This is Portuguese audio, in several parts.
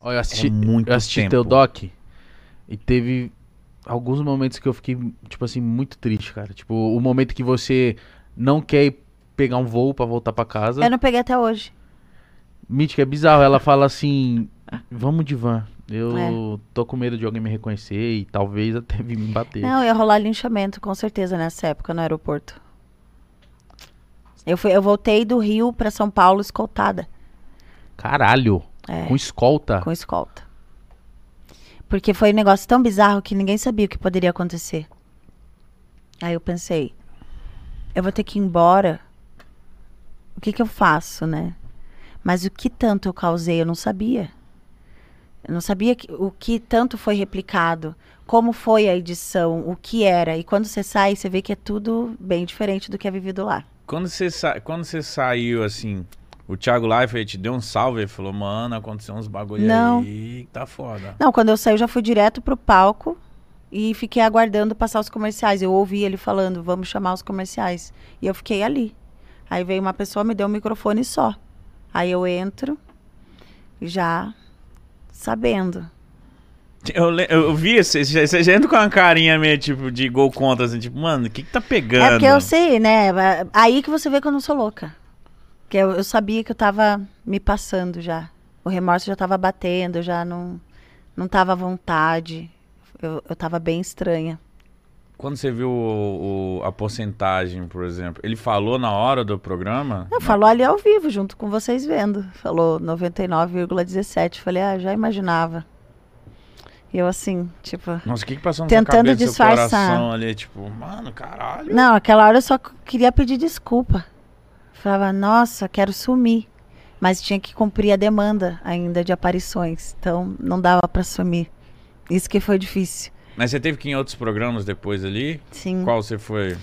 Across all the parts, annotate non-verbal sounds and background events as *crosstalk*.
Olha, eu assisti, É muito eu assisti tempo. teu doc e teve alguns momentos que eu fiquei, tipo assim, muito triste, cara. Tipo, o momento que você não quer ir pegar um voo pra voltar pra casa. Eu não peguei até hoje. Mítica, é bizarro. Ela fala assim: vamos de van. Eu É. tô com medo de alguém me reconhecer e talvez até vir me bater. Não, ia rolar linchamento, com certeza, nessa época, no aeroporto. Eu, fui, eu voltei do Rio pra São Paulo escoltada, Caralho. É. Com escolta. com escolta. Porque foi um negócio tão bizarro que ninguém sabia o que poderia acontecer. Aí eu pensei, eu vou ter que ir embora. O que que eu faço, né? Mas o que tanto eu causei, eu não sabia. Eu não sabia que- o que tanto foi replicado, como foi a edição, o que era. E quando você sai, você vê que é tudo bem diferente do que é vivido lá. Quando você, sa... Quando você saiu, assim, o Thiago Leifert te deu um salve e falou, mano, aconteceu uns bagulho Não. aí que tá foda. Não, quando eu saí, eu já fui direto pro palco e fiquei aguardando passar os comerciais. Eu ouvi ele falando, vamos chamar os comerciais. E eu fiquei ali. Aí veio uma pessoa, me deu um microfone só. Aí eu entro, já sabendo. Eu, eu vi, você já, você já entra com uma carinha meio, tipo, de gol contra, assim, tipo, mano, o que que tá pegando? É porque eu sei, né? Aí que você vê que eu não sou louca. Porque eu, eu sabia que eu tava me passando já. O remorso já tava batendo, eu já não, não tava à vontade. Eu, eu tava bem estranha. Quando você viu o- o- a porcentagem, por exemplo, ele falou na hora do programa? Não, falou ali ao vivo, junto com vocês vendo. Falou 99,17. Falei, ah, já imaginava. E eu assim, tipo. Nossa, o que que passou na Tentando sua cabeça, disfarçar. ali, tipo, mano, caralho. Não, aquela hora eu só queria pedir desculpa. Falava, nossa, quero sumir. Mas tinha que cumprir a demanda ainda de aparições. Então não dava pra sumir. Isso que foi difícil. Mas você teve que ir em outros programas depois ali? Sim. Qual você foi?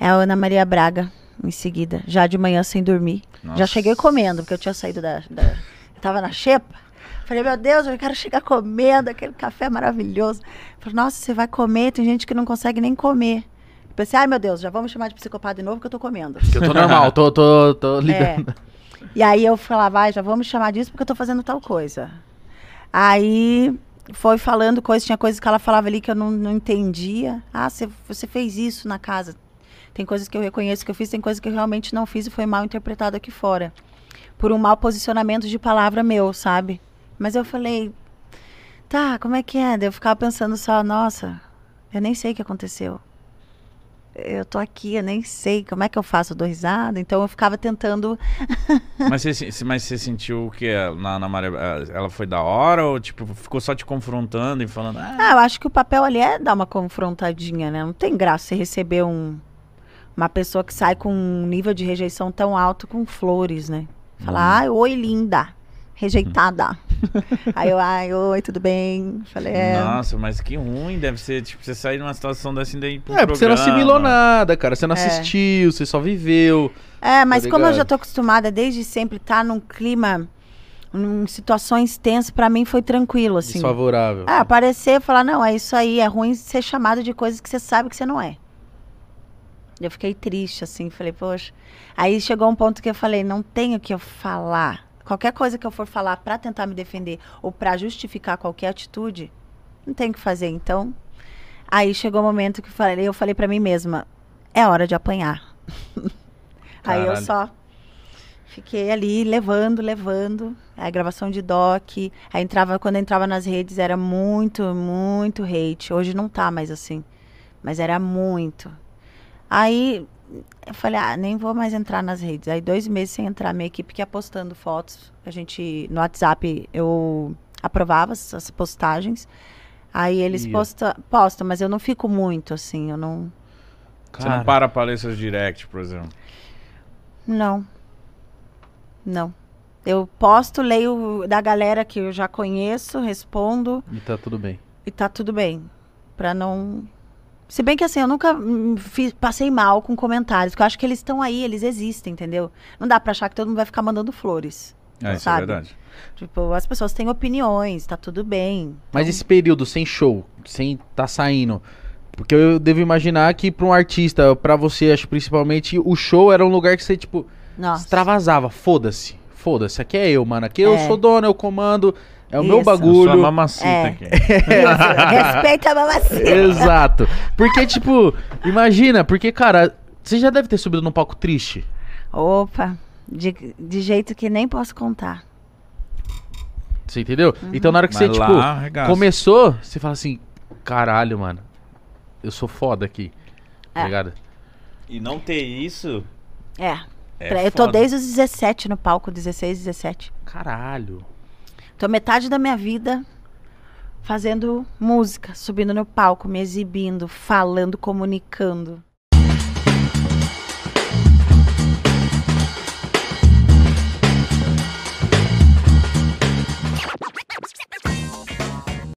É a Ana Maria Braga, em seguida. Já de manhã sem dormir. Nossa. Já cheguei comendo, porque eu tinha saído da. da eu tava na xepa. Falei, meu Deus, eu quero chegar comendo aquele café maravilhoso. Falei, nossa, você vai comer? Tem gente que não consegue nem comer. Eu pensei, ai meu Deus, já vamos chamar de psicopata de novo que eu tô comendo. Eu tô normal, tô, tô, tô lidando. É. E aí eu falava, vai, já vamos chamar disso porque eu tô fazendo tal coisa. Aí foi falando coisas, tinha coisas que ela falava ali que eu não, não entendia. Ah, você, você fez isso na casa. Tem coisas que eu reconheço que eu fiz, tem coisas que eu realmente não fiz e foi mal interpretado aqui fora. Por um mau posicionamento de palavra meu, sabe? Mas eu falei, tá, como é que é? Eu ficava pensando só, nossa, eu nem sei o que aconteceu. Eu tô aqui, eu nem sei como é que eu faço, eu dou risada. Então eu ficava tentando *laughs* Mas você, se- mas você sentiu o que na, na Maria? Ela foi da hora ou tipo ficou só te confrontando e falando? Ah, Ah, eu acho que o papel ali é dar uma confrontadinha, né? Não tem graça você receber um, uma pessoa que sai com um nível de rejeição tão alto com flores, né? Falar, ai, oi, linda. Rejeitada. Aí eu, ai, oi, tudo bem? Falei, é. Nossa, mas que ruim deve ser, tipo, você sair numa situação dessa daí pro É, porque você não assimilou nada, cara. Você não É. assistiu, você só viveu. É, mas Tá como eu já tô acostumada desde sempre estar num clima, em situações tensas, pra mim foi tranquilo, assim. Desfavorável. É, aparecer e falar, não, é isso aí, é ruim ser chamado de coisas que você sabe que você não é. Eu fiquei triste, assim, falei, poxa. Aí chegou um ponto que eu falei, não tenho o que eu falar. Qualquer coisa que eu for falar pra tentar me defender ou pra justificar qualquer atitude, não tenho o que fazer. Então, aí chegou o momento que eu falei, eu falei pra mim mesma, é hora de apanhar. *laughs* aí eu só fiquei ali levando, levando. Aí gravação de doc. Aí entrava, quando eu entrava nas redes era muito, muito hate. Hoje não tá mais assim. Mas era muito. Aí eu falei, ah, nem vou mais entrar nas redes. Aí dois meses sem entrar, minha equipe que ia postando fotos. A gente, no WhatsApp, eu aprovava essas postagens. Aí eles Ia. posta, postam, mas eu não fico muito assim, eu não. Você não para seus direct, por exemplo. Não. Não. Eu posto, leio da galera que eu já conheço, respondo E tá tudo bem. e tá tudo bem. Pra não. Se bem que assim, eu nunca hum, fiz- passei mal com comentários, porque eu acho que eles estão aí, eles existem, entendeu? Não dá pra achar que todo mundo vai ficar mandando flores. É, isso Sabe? é verdade. Tipo, as pessoas têm opiniões, tá tudo bem. Mas esse período sem show, sem tá saindo. Porque eu devo imaginar que pra um artista, pra você, acho principalmente, o show era um lugar que você, tipo, Nossa. extravasava. Foda-se. Foda-se. Aqui é eu, mano. Aqui eu É. sou dono, eu comando. É o meu Isso. bagulho. Sua mamacita É. aqui. *laughs* Respeita a mamacita. Exato. Porque, tipo, imagina, porque, cara, você já deve ter subido num palco triste. Opa, de, de jeito que nem posso contar. Você entendeu? Uhum. Então, na hora que Mas você, lá, tipo, arregaça. começou, você fala assim: caralho, mano, eu sou foda aqui. Tá É. ligado? E não ter isso. É. É eu tô foda. desde os 17 no palco, 16, 17. Caralho. Tô metade da minha vida fazendo música, subindo no palco, me exibindo, falando, comunicando.